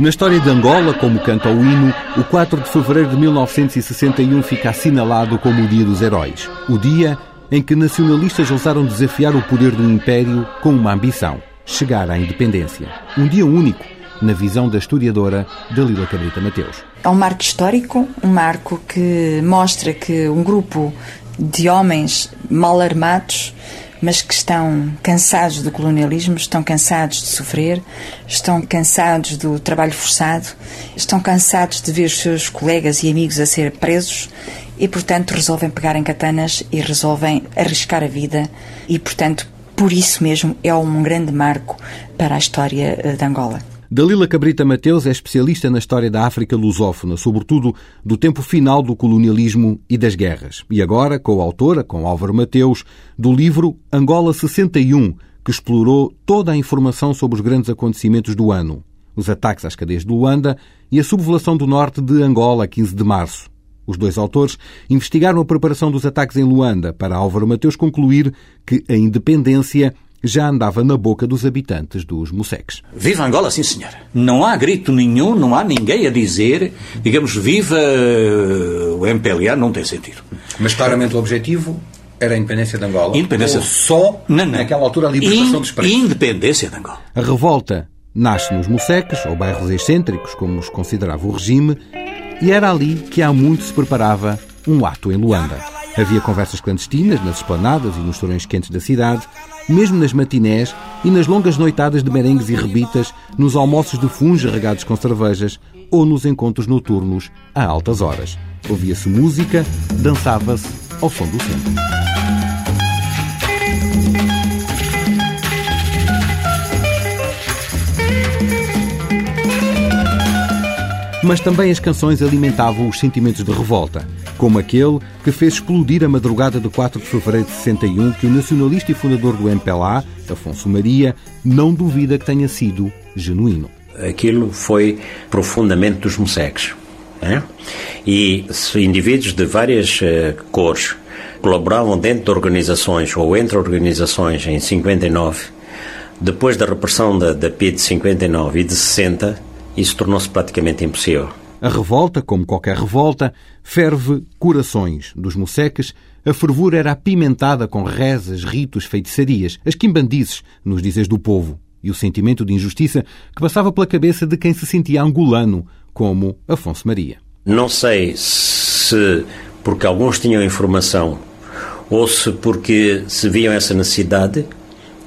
Na história de Angola, como canta o hino, o 4 de fevereiro de 1961 fica assinalado como o Dia dos Heróis. O dia em que nacionalistas ousaram desafiar o poder do Império com uma ambição: chegar à independência. Um dia único, na visão da historiadora Dalila Cabrita Mateus. É um marco histórico, um marco que mostra que um grupo de homens mal armados mas que estão cansados do colonialismo, estão cansados de sofrer, estão cansados do trabalho forçado, estão cansados de ver os seus colegas e amigos a ser presos e, portanto, resolvem pegar em katanas e resolvem arriscar a vida e, portanto, por isso mesmo é um grande marco para a história eh, de Angola. Dalila Cabrita Mateus é especialista na história da África lusófona, sobretudo do tempo final do colonialismo e das guerras. E agora, co-autora, com Álvaro Mateus, do livro Angola 61, que explorou toda a informação sobre os grandes acontecimentos do ano. Os ataques às cadeias de Luanda e a sublevação do norte de Angola, 15 de março. Os dois autores investigaram a preparação dos ataques em Luanda para Álvaro Mateus concluir que a independência já andava na boca dos habitantes dos Moseques. Viva Angola, sim senhor. Não há grito nenhum, não há ninguém a dizer, digamos, viva eh, o MPLA, não tem sentido. Mas claramente o objetivo era a independência de Angola? Independência. Ou só, não, não. naquela altura, a libertação In, dos presos? Independência de Angola. A revolta nasce nos Moseques, ou bairros excêntricos, como os considerava o regime, e era ali que há muito se preparava um ato em Luanda. Havia conversas clandestinas nas esplanadas e nos torões quentes da cidade, mesmo nas matinés e nas longas noitadas de merengues e rebitas, nos almoços de funge regados com cervejas ou nos encontros noturnos a altas horas. Ouvia-se música, dançava-se ao som do centro. Mas também as canções alimentavam os sentimentos de revolta como aquele que fez explodir a madrugada de 4 de fevereiro de 61, que o nacionalista e fundador do MPLA, Afonso Maria, não duvida que tenha sido genuíno. Aquilo foi profundamente dos moseques. Né? E indivíduos de várias uh, cores colaboravam dentro de organizações ou entre organizações em 59, depois da repressão da, da PID de 59 e de 60, isso tornou-se praticamente impossível. A revolta, como qualquer revolta, ferve corações dos moceques. A fervura era apimentada com rezas, ritos, feitiçarias, as quimbandices, nos dizes do povo, e o sentimento de injustiça que passava pela cabeça de quem se sentia angolano, como Afonso Maria. Não sei se porque alguns tinham informação ou se porque se viam essa necessidade,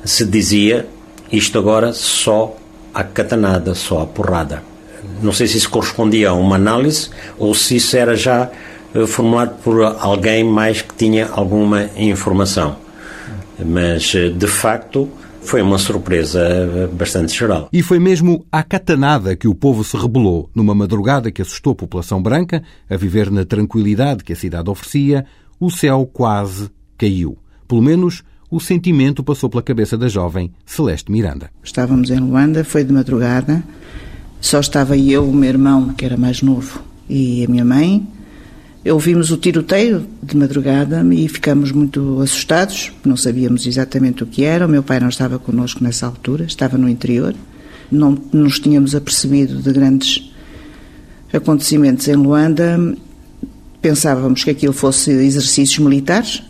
se dizia isto agora só a catanada, só a porrada. Não sei se isso correspondia a uma análise ou se isso era já eh, formulado por alguém mais que tinha alguma informação. Mas, eh, de facto, foi uma surpresa eh, bastante geral. E foi mesmo à catanada que o povo se rebelou, numa madrugada que assustou a população branca, a viver na tranquilidade que a cidade oferecia, o céu quase caiu. Pelo menos o sentimento passou pela cabeça da jovem Celeste Miranda. Estávamos em Luanda, foi de madrugada, só estava eu, o meu irmão, que era mais novo, e a minha mãe. Ouvimos o tiroteio de madrugada e ficamos muito assustados, não sabíamos exatamente o que era. O meu pai não estava connosco nessa altura, estava no interior. Não nos tínhamos apercebido de grandes acontecimentos em Luanda. Pensávamos que aquilo fosse exercícios militares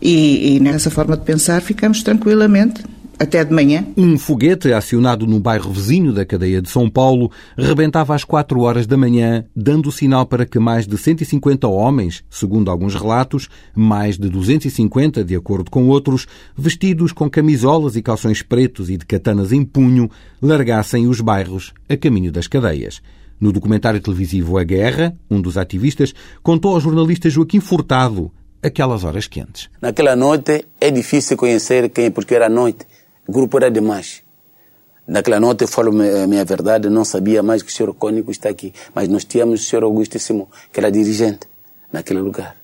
e, e nessa forma de pensar ficamos tranquilamente até de manhã. Um foguete acionado no bairro vizinho da cadeia de São Paulo rebentava às 4 horas da manhã, dando sinal para que mais de 150 homens, segundo alguns relatos, mais de 250, de acordo com outros, vestidos com camisolas e calções pretos e de katanas em punho, largassem os bairros a caminho das cadeias. No documentário televisivo A Guerra, um dos ativistas contou ao jornalista Joaquim Furtado aquelas horas quentes. Naquela noite é difícil conhecer quem, porque era noite. O grupo era demais. Naquela noite, eu falo a minha verdade, não sabia mais que o senhor Cônico está aqui. Mas nós tínhamos o senhor Simão, que era dirigente naquele lugar.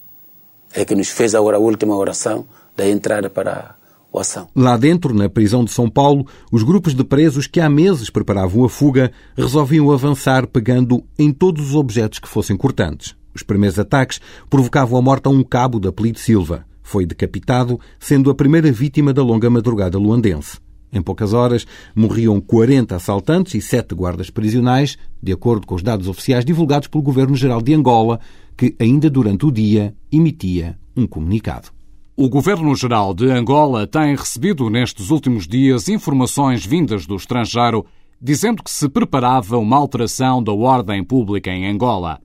É que nos fez agora a última oração da entrada para a ação. Lá dentro, na prisão de São Paulo, os grupos de presos que há meses preparavam a fuga resolviam avançar pegando em todos os objetos que fossem cortantes. Os primeiros ataques provocavam a morte a um cabo da Polite Silva. Foi decapitado, sendo a primeira vítima da longa madrugada luandense. Em poucas horas, morriam 40 assaltantes e 7 guardas prisionais, de acordo com os dados oficiais divulgados pelo Governo-Geral de Angola, que ainda durante o dia emitia um comunicado. O Governo-Geral de Angola tem recebido nestes últimos dias informações vindas do estrangeiro dizendo que se preparava uma alteração da ordem pública em Angola.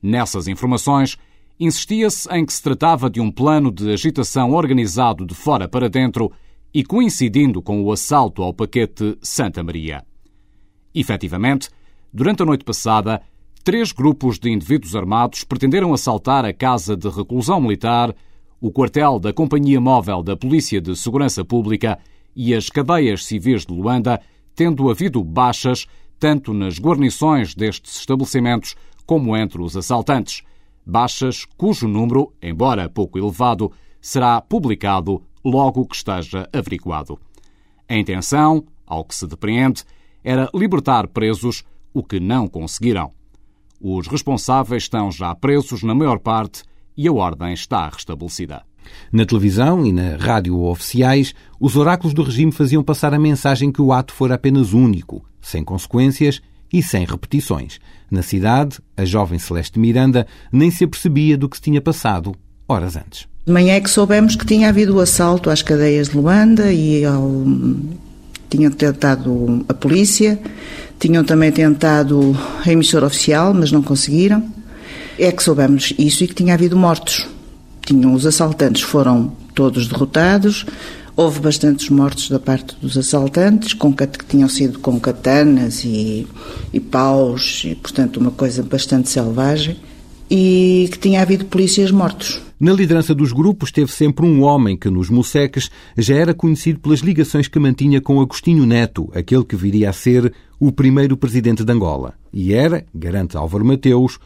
Nessas informações, insistia-se em que se tratava de um plano de agitação organizado de fora para dentro e coincidindo com o assalto ao paquete Santa Maria. Efetivamente, durante a noite passada, três grupos de indivíduos armados pretenderam assaltar a casa de reclusão militar, o quartel da Companhia Móvel da Polícia de Segurança Pública e as cadeias civis de Luanda, tendo havido baixas tanto nas guarnições destes estabelecimentos como entre os assaltantes. Baixas cujo número, embora pouco elevado, será publicado logo que esteja averiguado. A intenção, ao que se depreende, era libertar presos, o que não conseguiram. Os responsáveis estão já presos na maior parte e a ordem está restabelecida. Na televisão e na rádio oficiais, os oráculos do regime faziam passar a mensagem que o ato fora apenas único, sem consequências e sem repetições. Na cidade, a jovem Celeste Miranda nem se apercebia do que se tinha passado horas antes. De manhã é que soubemos que tinha havido o assalto às cadeias de Luanda e ao... tinham tentado a polícia, tinham também tentado a emissora oficial, mas não conseguiram. É que soubemos isso e que tinha havido mortos. Tinham os assaltantes foram todos derrotados, houve bastantes mortos da parte dos assaltantes, com, que tinham sido com katanas e, e paus, e portanto uma coisa bastante selvagem, e que tinha havido polícias mortos. Na liderança dos grupos esteve sempre um homem que, nos Moceques, já era conhecido pelas ligações que mantinha com Agostinho Neto, aquele que viria a ser o primeiro presidente de Angola. E era, garante Álvaro Mateus,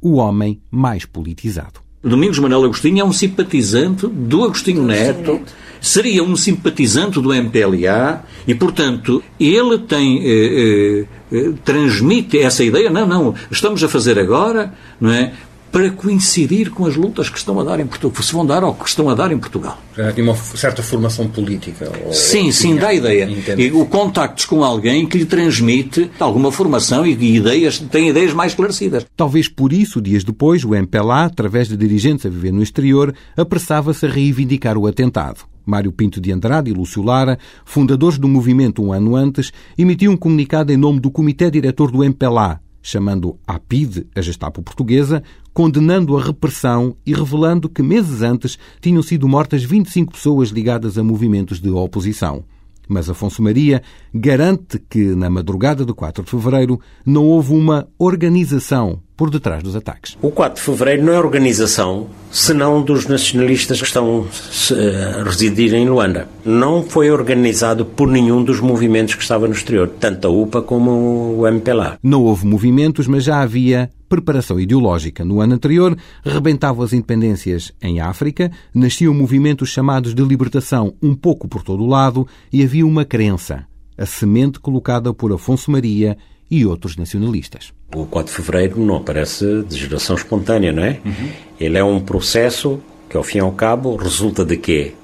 o homem mais politizado. Domingos Manuel Agostinho é um simpatizante do Agostinho Neto, seria um simpatizante do MPLA e, portanto, ele tem eh, eh, transmite essa ideia. Não, não, estamos a fazer agora, não é? Para coincidir com as lutas que estão a dar em Portugal, se vão dar ou que estão a dar em Portugal. Já tinha uma certa formação política. Ou, sim, sim, dá ideia. E o contactos com alguém que lhe transmite alguma formação e ideias, tem ideias mais esclarecidas. Talvez por isso, dias depois, o MPLA, através de dirigentes a viver no exterior, apressava-se a reivindicar o atentado. Mário Pinto de Andrade e Lúcio Lara, fundadores do movimento um ano antes, emitiam um comunicado em nome do Comitê Diretor do MPLA, chamando a PIDE, a Gestapo portuguesa, condenando a repressão e revelando que meses antes tinham sido mortas 25 pessoas ligadas a movimentos de oposição. Mas Afonso Maria garante que, na madrugada do 4 de fevereiro, não houve uma organização por detrás dos ataques. O 4 de fevereiro não é organização, senão dos nacionalistas que estão a residir em Luanda. Não foi organizado por nenhum dos movimentos que estava no exterior, tanto a UPA como o MPLA. Não houve movimentos, mas já havia preparação ideológica. No ano anterior, rebentavam as independências em África, nasciam movimentos chamados de libertação um pouco por todo o lado e havia uma crença, a semente colocada por Afonso Maria e outros nacionalistas. O 4 de Fevereiro não aparece de geração espontânea, não é? Uhum. Ele é um processo que, ao fim e ao cabo, resulta de quê?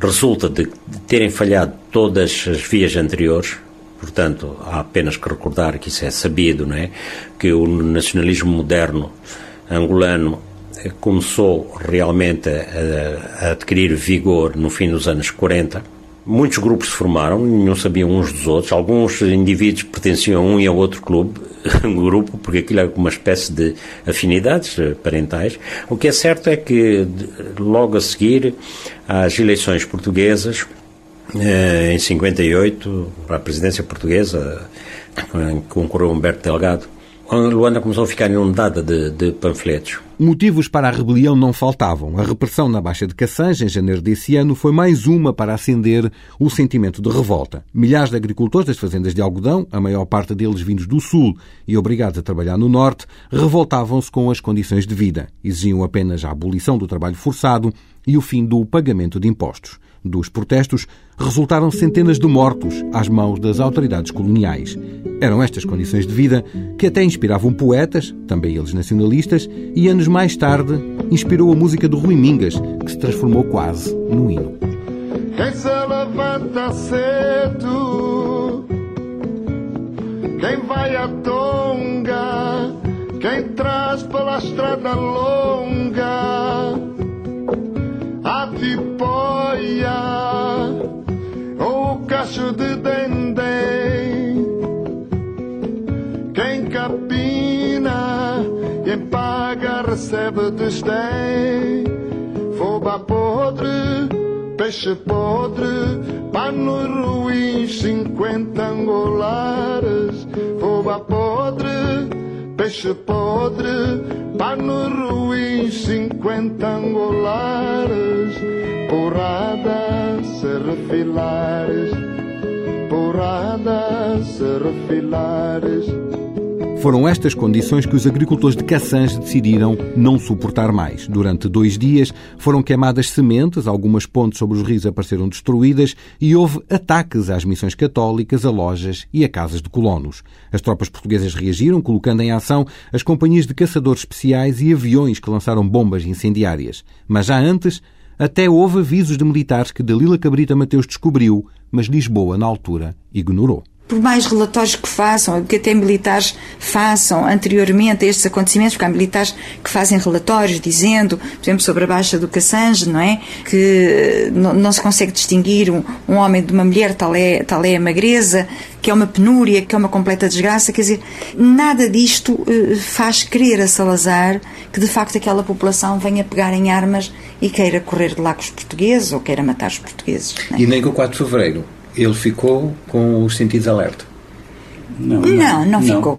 Resulta de terem falhado todas as vias anteriores, portanto, há apenas que recordar que isso é sabido, não é? Que o nacionalismo moderno angolano começou realmente a, a adquirir vigor no fim dos anos 40 Muitos grupos se formaram, não sabiam uns dos outros. Alguns indivíduos pertenciam a um e a outro clube, grupo, porque aquilo é uma espécie de afinidades parentais. O que é certo é que, logo a seguir às eleições portuguesas, em 58, para a presidência portuguesa, concorreu Humberto Delgado, Luanda começou a ficar inundada de, de, panfletos. Motivos para a rebelião não faltavam. A repressão na Baixa de Cassange, em janeiro desse ano, foi mais uma para acender o sentimento de revolta. Milhares de agricultores das fazendas de algodão, a maior parte deles vindos do Sul e obrigados a trabalhar no Norte, revoltavam-se com as condições de vida. Exigiam apenas a abolição do trabalho forçado e o fim do pagamento de impostos. Dos protestos resultaram centenas de mortos às mãos das autoridades coloniais. Eram estas condições de vida que até inspiravam poetas, também eles nacionalistas, e anos mais tarde inspirou a música de Rui Mingas, que se transformou quase num hino. quem se levanta cedo, quem vai à tonga, quem traz pela estrada longa ou o cacho de dendém, quem capina e paga recebe desdém, foba podre peixe podre, pano ruim, cinquenta angolares, foba podre, peixe podre, pano ruim, cinquenta angolares, porrada, se refilares, porrada, se refilares. Foram estas condições que os agricultores de Cassange decidiram não suportar mais. Durante dois dias foram queimadas sementes, algumas pontes sobre os rios apareceram destruídas e houve ataques às missões católicas, a lojas e a casas de colonos. As tropas portuguesas reagiram, colocando em ação as companhias de caçadores especiais e aviões que lançaram bombas incendiárias. Mas já antes, até houve avisos de militares que Dalila Cabrita Mateus descobriu, mas Lisboa, na altura, ignorou por mais relatórios que façam, que até militares façam anteriormente a estes acontecimentos, porque há militares que fazem relatórios dizendo, por exemplo, sobre a baixa do Cassange, não é? Que não, não se consegue distinguir um, um, homem de uma mulher, tal é, tal é a magreza, que é uma penúria, que é uma completa desgraça. Quer dizer, nada disto uh, faz crer a Salazar que de facto aquela população venha pegar em armas e queira correr de lá com os portugueses ou queira matar os portugueses. É? E nem com o 4 de fevereiro ele ficou com os sentidos alerta? Não, não, não, não ficou.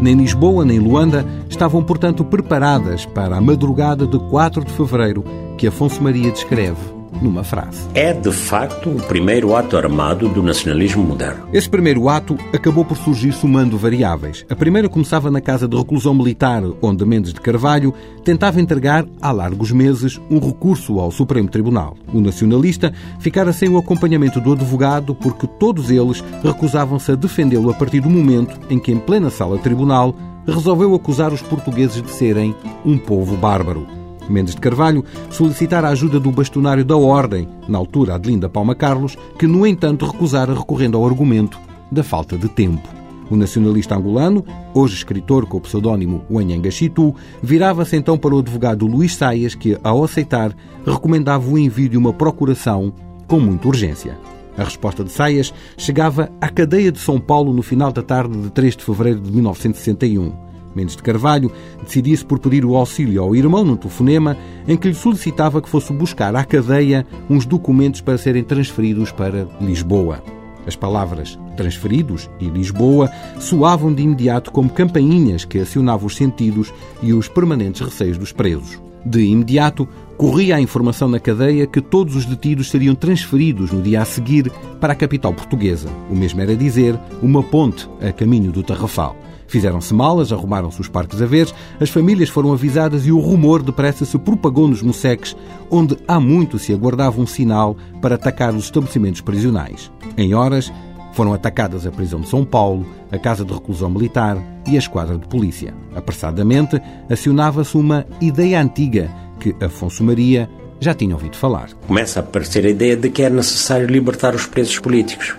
Nem Lisboa nem Luanda estavam, portanto, preparadas para a madrugada de 4 de fevereiro que Afonso Maria descreve numa frase. É, de facto, o primeiro ato armado do nacionalismo moderno. Esse primeiro ato acabou por surgir somando variáveis. A primeira começava na casa de reclusão militar, onde Mendes de Carvalho tentava entregar, há largos meses, um recurso ao Supremo Tribunal. O nacionalista ficara sem o acompanhamento do advogado porque todos eles recusavam-se a defendê-lo a partir do momento em que, em plena sala tribunal, resolveu acusar os portugueses de serem um povo bárbaro. Mendes de Carvalho solicitara a ajuda do bastonário da Ordem, na altura Adelinda Palma Carlos, que, no entanto, recusara recorrendo ao argumento da falta de tempo. O nacionalista angolano, hoje escritor com o pseudónimo Wanyanga Chitu, virava-se então para o advogado Luís Saias, que, ao aceitar, recomendava o envio de uma procuração com muita urgência. A resposta de Saias chegava à cadeia de São Paulo no final da tarde de 3 de fevereiro de 1961. Mendes de Carvalho decidia-se por pedir o auxílio ao irmão num telefonema em que lhe solicitava que fosse buscar à cadeia uns documentos para serem transferidos para Lisboa. As palavras transferidos e Lisboa soavam de imediato como campainhas que acionavam os sentidos e os permanentes receios dos presos. De imediato, corria a informação na cadeia que todos os detidos seriam transferidos no dia a seguir para a capital portuguesa. O mesmo era dizer, uma ponte a caminho do Tarrafal. Fizeram-se malas, arrumaram-se os parques a ver, as famílias foram avisadas e o rumor depressa se propagou nos Mosseques, onde há muito se aguardava um sinal para atacar os estabelecimentos prisionais. Em horas, foram atacadas a prisão de São Paulo, a casa de reclusão militar e a esquadra de polícia. Apressadamente, acionava-se uma ideia antiga que Afonso Maria já tinha ouvido falar. Começa a aparecer a ideia de que é necessário libertar os presos políticos.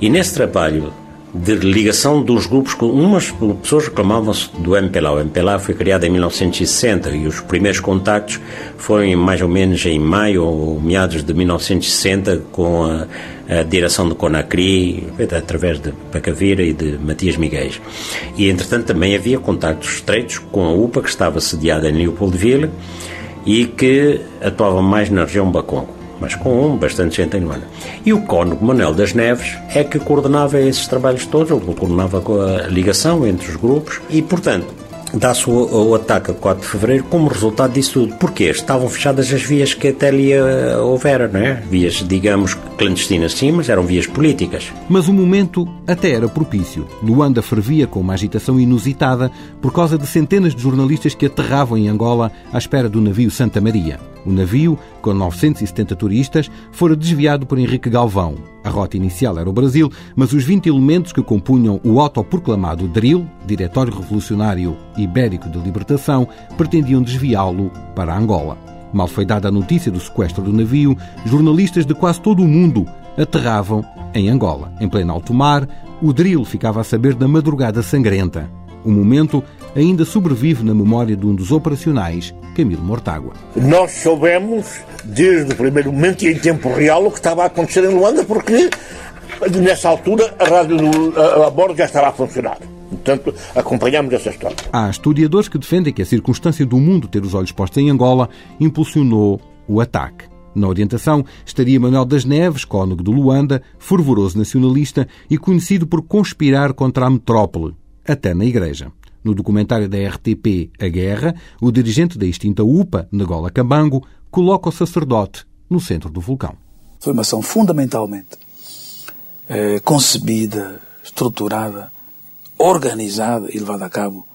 E nesse trabalho de ligação dos grupos com umas pessoas reclamavam-se do MPLA. O MPLA foi criado em 1960 e os primeiros contactos foram mais ou menos em maio ou meados de 1960 com a, a direção do Conacri, através de Pacavira e de Matias Miguel. E entretanto também havia contactos estreitos com a UPA que estava sediada em Leopoldville e que atuava mais na região Bacongo mas com bastante gente em Luanda. E o cônego Manuel das Neves é que coordenava esses trabalhos todos, ou coordenava a ligação entre os grupos e, portanto, dá-se o, o, ataque a 4 de fevereiro como resultado disso tudo. Porque estavam fechadas as vias que até ali uh, houvera, não é? Vias, digamos, clandestinas sim, mas eram vias políticas. Mas o momento até era propício. Luanda fervia com uma agitação inusitada por causa de centenas de jornalistas que aterravam em Angola à espera do navio Santa Maria. O navio, com 970 turistas, fora desviado por Henrique Galvão. A rota inicial era o Brasil, mas os 20 elementos que compunham o autoproclamado DRIL, Diretório Revolucionário Ibérico de Libertação, pretendiam desviá-lo para Angola. Mal foi dada a notícia do sequestro do navio, jornalistas de quase todo o mundo aterravam em Angola. Em pleno alto mar, o DRIL ficava a saber da madrugada sangrenta. O momento ainda sobrevive na memória de um dos operacionais, Camilo Mortágua. Nós soubemos, desde o primeiro momento e em tempo real, o que estava a acontecer em Luanda, porque nessa altura a rádio a, a bordo já estava a funcionar. Portanto, acompanhamos essa história. Há historiadores que defendem que a circunstância do mundo ter os olhos postos em Angola impulsionou o ataque. Na orientação estaria Manuel das Neves, cônego de Luanda, fervoroso nacionalista e conhecido por conspirar contra a metrópole, até na igreja. No documentário da RTP A Guerra, o dirigente da extinta UPA, Nagola Cambango, coloca o sacerdote no centro do vulcão. Foi uma ação fundamentalmente eh, concebida, estruturada, organizada e levada a cabo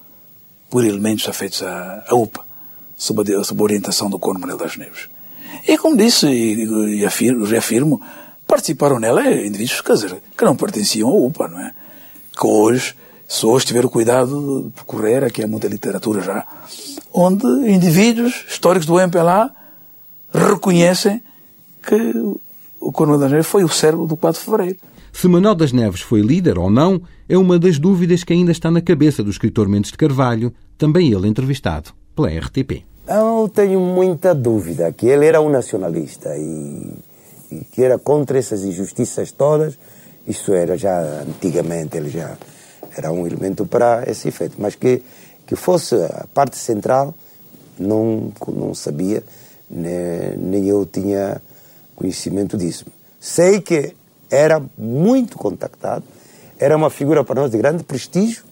por elementos afeitos à, à UPA, sob a, sob a orientação do Corno Manuel das Neves. E como disse e, e afirmo, reafirmo, participaram nela indivíduos quer dizer, que não pertenciam à UPA, não é? Que hoje só hoje tiveram cuidado de percorrer, aqui há muita literatura já, onde indivíduos históricos do MPLA reconhecem que o Coronel das Neves foi o servo do 4 de Fevereiro. Se Manuel das Neves foi líder ou não, é uma das dúvidas que ainda está na cabeça do escritor Mendes de Carvalho, também ele entrevistado pela RTP. Eu tenho muita dúvida que ele era um nacionalista e, e que era contra essas injustiças todas. Isso era já antigamente, ele já era um elemento para esse efeito. Mas que, que fosse a parte central, não, não sabia, nem, nem eu tinha conhecimento disso. Sei que era muito contactado, era uma figura para nós de grande prestígio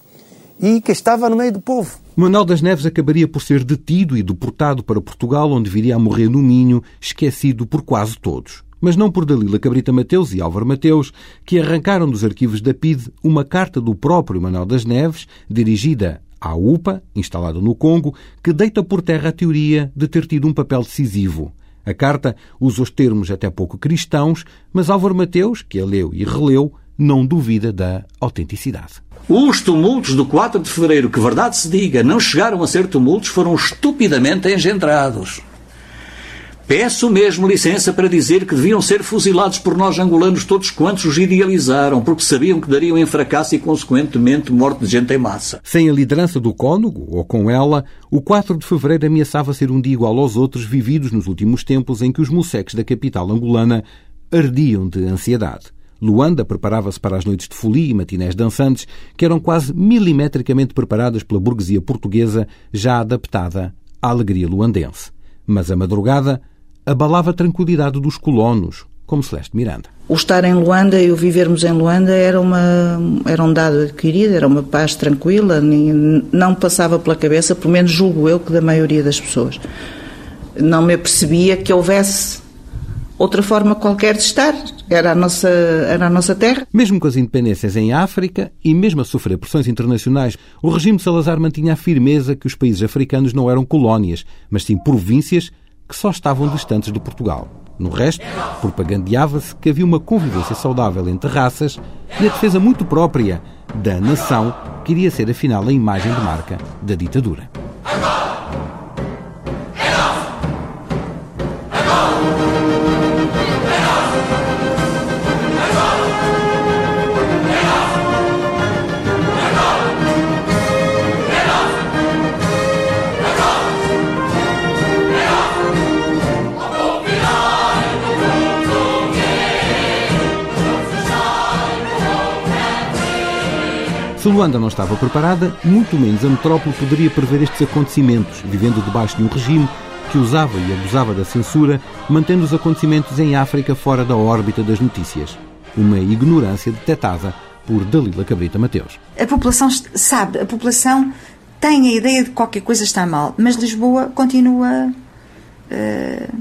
e que estava no meio do povo. Manuel das Neves acabaria por ser detido e deportado para Portugal, onde viria a morrer no Minho, esquecido por quase todos mas não por Dalila Cabrita Mateus e Álvaro Mateus, que arrancaram dos arquivos da PIDE uma carta do próprio Manuel das Neves, dirigida à UPA, instalada no Congo, que deita por terra a teoria de ter tido um papel decisivo. A carta usa os termos até pouco cristãos, mas Álvaro Mateus, que a leu e releu, não duvida da autenticidade. Os tumultos do 4 de fevereiro, que verdade se diga, não chegaram a ser tumultos, foram estupidamente engendrados. Peço mesmo licença para dizer que deviam ser fuzilados por nós angolanos todos quantos os idealizaram, porque sabiam que dariam em fracasso e, consequentemente, morte de gente em massa. Sem a liderança do cônego, ou com ela, o 4 de fevereiro ameaçava ser um dia igual aos outros vividos nos últimos tempos em que os moceques da capital angolana ardiam de ansiedade. Luanda preparava-se para as noites de folia e matinés dançantes, que eram quase milimetricamente preparadas pela burguesia portuguesa, já adaptada à alegria luandense. Mas a madrugada abalava a tranquilidade dos colonos, como Celeste Miranda. O estar em Luanda e o vivermos em Luanda era, uma, era um dado adquirido, era uma paz tranquila, não passava pela cabeça, pelo menos julgo eu, que da maioria das pessoas. Não me apercebia que houvesse outra forma qualquer de estar. Era a, nossa, era a nossa terra. Mesmo com as independências em África e mesmo a sofrer pressões internacionais, o regime de Salazar mantinha a firmeza que os países africanos não eram colónias, mas sim províncias que só estavam distantes de Portugal. No resto, propagandeava-se que havia uma convivência saudável entre raças e a defesa muito própria da nação que iria ser afinal a imagem de marca da ditadura. Luanda não estava preparada, muito menos a metrópole poderia prever estes acontecimentos, vivendo debaixo de um regime que usava e abusava da censura, mantendo os acontecimentos em África fora da órbita das notícias. Uma ignorância detectada por Dalila Cabrita Mateus. A população sabe, a população tem a ideia de que qualquer coisa está mal, mas Lisboa continua uh,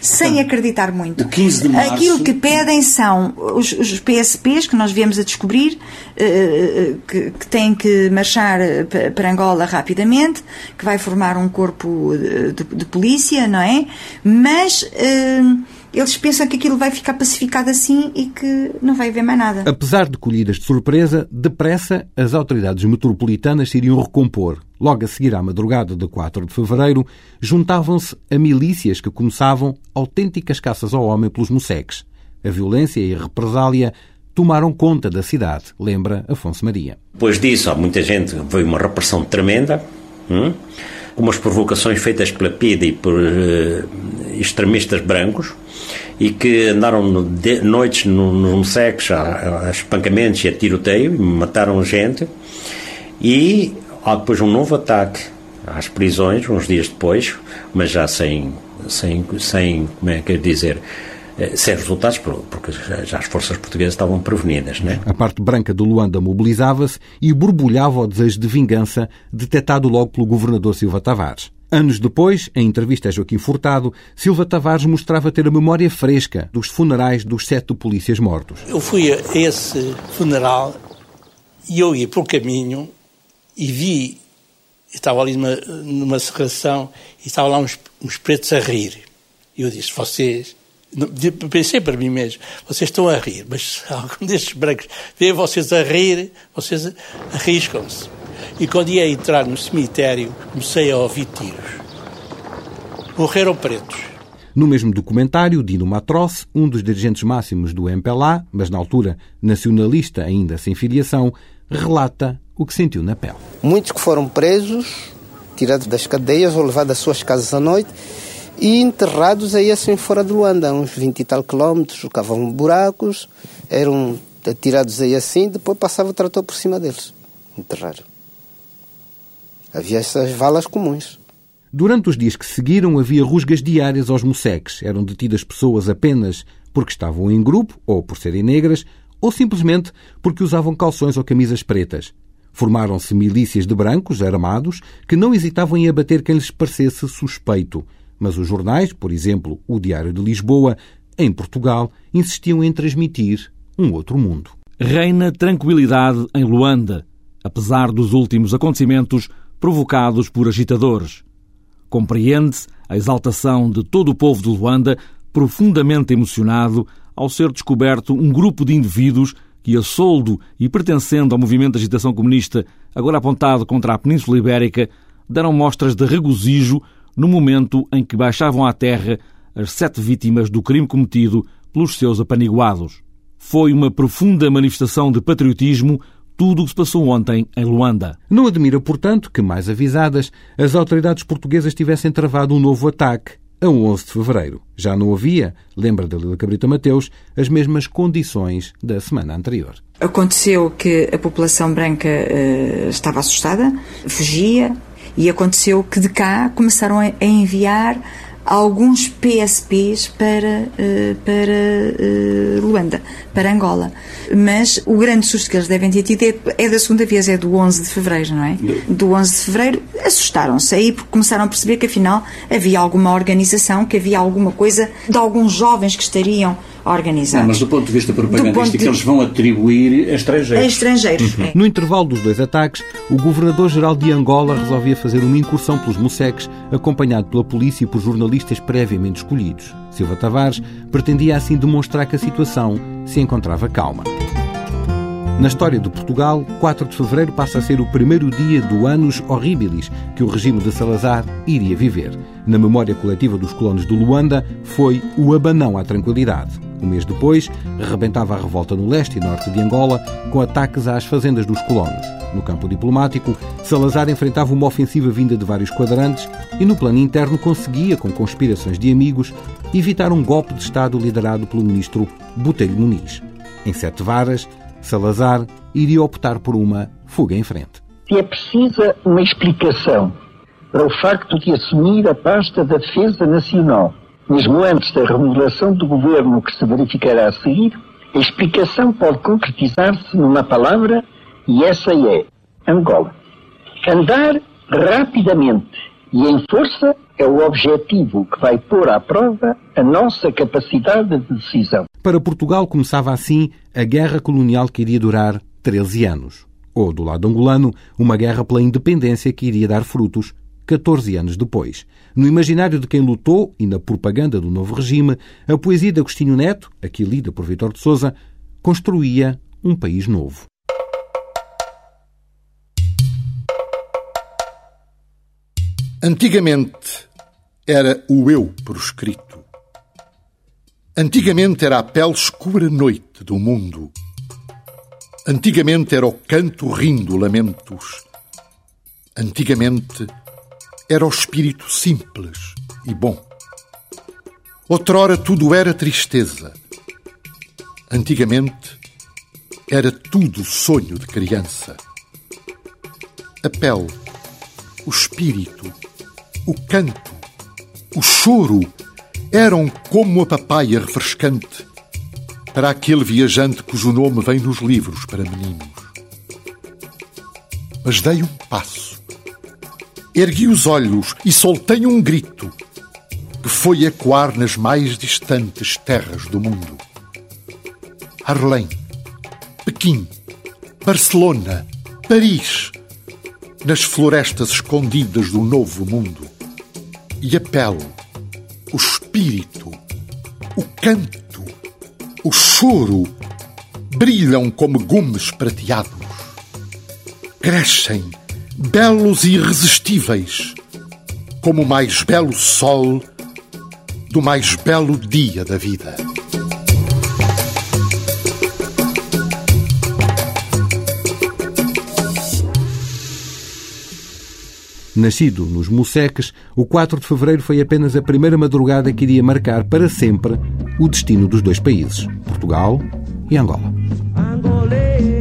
sem acreditar muito. O 15 de março... Aquilo que pedem são os, os PSPs, que nós viemos a descobrir, uh, que, que, têm que marchar para Angola rapidamente, que vai formar um corpo de, de polícia, não é? Mas... Uh, eles pensam que aquilo vai ficar pacificado assim e que não vai haver mais nada. Apesar de colhidas de surpresa, depressa as autoridades metropolitanas se iriam recompor. Logo a seguir à madrugada de 4 de fevereiro, juntavam-se a milícias que começavam autênticas caças ao homem pelos moceques. A violência e a represália tomaram conta da cidade, lembra Afonso Maria. Depois disso, há muita gente, veio uma repressão tremenda. Hum? umas provocações feitas pela PIDE e por uh, extremistas brancos e que andaram de, noites nos no Moceques a, a espancamentos e a tiroteio, mataram gente e há depois um novo ataque às prisões, uns dias depois, mas já sem, sem, sem como é que é dizer, eh, sem resultados, porque já as forças portuguesas estavam prevenidas. Né? A parte branca de Luanda mobilizava-se e borbulhava o desejo de vingança detectado logo pelo governador Silva Tavares. Anos depois, em entrevista a Joaquim Furtado, Silva Tavares mostrava ter a memória fresca dos funerais dos sete polícias mortos. Eu fui a esse funeral e eu ia pelo caminho e vi, estava ali numa, numa serração e estavam lá uns, uns pretos a rir. E eu disse, vocês Pensei para mim mesmo, vocês estão a rir, mas algum destes brancos vê vocês a rir, vocês arriscam-se. E quando ia entrar no cemitério, comecei a ouvir tiros. Morreram pretos. No mesmo documentário, Dino Matroce, um dos dirigentes máximos do MPLA, mas na altura nacionalista ainda sem filiação, relata o que sentiu na pele. Muitos que foram presos, tirados das cadeias ou levados às suas casas à noite, e enterrados aí assim fora de Luanda, uns 20 e tal quilómetros, cavavam buracos, eram atirados aí assim, depois passava o trator por cima deles, enterraram. Havia essas valas comuns. Durante os dias que seguiram, havia rusgas diárias aos moceques. Eram detidas pessoas apenas porque estavam em grupo, ou por serem negras, ou simplesmente porque usavam calções ou camisas pretas. Formaram-se milícias de brancos, armados, que não hesitavam em abater quem lhes parecesse suspeito. Mas os jornais, por exemplo, o Diário de Lisboa, em Portugal, insistiam em transmitir um outro mundo. Reina tranquilidade em Luanda, apesar dos últimos acontecimentos provocados por agitadores. Compreende-se a exaltação de todo o povo de Luanda, profundamente emocionado ao ser descoberto um grupo de indivíduos que, a soldo e pertencendo ao movimento de agitação comunista, agora apontado contra a Península Ibérica, deram mostras de regozijo no momento em que baixavam à terra as sete vítimas do crime cometido pelos seus apaniguados. Foi uma profunda manifestação de patriotismo tudo o que se passou ontem em Luanda. Não admira, portanto, que, mais avisadas, as autoridades portuguesas tivessem travado um novo ataque a 11 de fevereiro. Já não havia, lembra Dalila Cabrita Mateus, as mesmas condições da semana anterior. Aconteceu que a população branca uh, estava assustada, fugia, e aconteceu que de cá começaram a enviar alguns PSPs para, uh, para uh, Luanda, para Angola. Mas o grande susto que eles devem ter tido é, é, da segunda vez, é do 11 de fevereiro, não é? Do 11 de fevereiro, assustaram-se aí porque começaram a perceber que afinal havia alguma organização, que havia alguma coisa de alguns jovens que estariam organizados. Não, mas do ponto de vista propagandístico, de... eles vão atribuir a estrangeiros. A estrangeiros. Uhum. É. No intervalo dos dois ataques, o governador-geral de Angola resolvia fazer uma incursão pelos Moceques, acompanhado pela polícia e por jornalistas previamente escolhidos. Silva Tavares pretendia assim demonstrar que a situação se encontrava calma. Na história de Portugal, 4 de fevereiro passa a ser o primeiro dia do Anos Horribilis que o regime de Salazar iria viver. Na memória coletiva dos colonos de Luanda, foi o abanão à tranquilidade. Um mês depois, arrebentava a revolta no leste e norte de Angola, com ataques às fazendas dos colonos. No campo diplomático, Salazar enfrentava uma ofensiva vinda de vários quadrantes e, no plano interno, conseguia, com conspirações de amigos, evitar um golpe de Estado liderado pelo ministro Botelho Muniz. Em sete varas, Salazar iria optar por uma fuga em frente. É precisa uma explicação para o facto de assumir a pasta da Defesa Nacional mesmo antes da remodelação do governo que se verificará a seguir, a explicação pode concretizar-se numa palavra e essa é Angola. Andar rapidamente E em força é o objetivo que vai pôr à prova a nossa capacidade de decisão. Para Portugal começava assim a guerra colonial que iria durar 13 anos. Ou, do lado angolano, uma guerra pela independência que iria dar frutos 14 anos depois. No imaginário de quem lutou e na propaganda do novo regime, a poesia de Agostinho Neto, aqui lida por Vitor de Souza, construía um país novo. Antigamente era o eu proscrito. Antigamente era a pele escura noite do mundo. Antigamente era o canto rindo lamentos. Antigamente era o espírito simples e bom. Outrora tudo era tristeza. Antigamente era tudo sonho de criança. A pele, o espírito, o canto, o choro eram como a papaya refrescante para aquele viajante cujo nome vem nos livros para meninos. Mas dei um passo, ergui os olhos e soltei um grito que foi ecoar nas mais distantes terras do mundo. Arlém, Pequim, Barcelona, Paris, nas florestas escondidas do novo mundo. E a pele, o espírito, o canto, o choro brilham como gumes prateados. Crescem, belos e irresistíveis, como o mais belo sol do mais belo dia da vida. Nascido nos Moceques, o 4 de fevereiro foi apenas a primeira madrugada que iria marcar para sempre o destino dos dois países, Portugal e Angola. fazer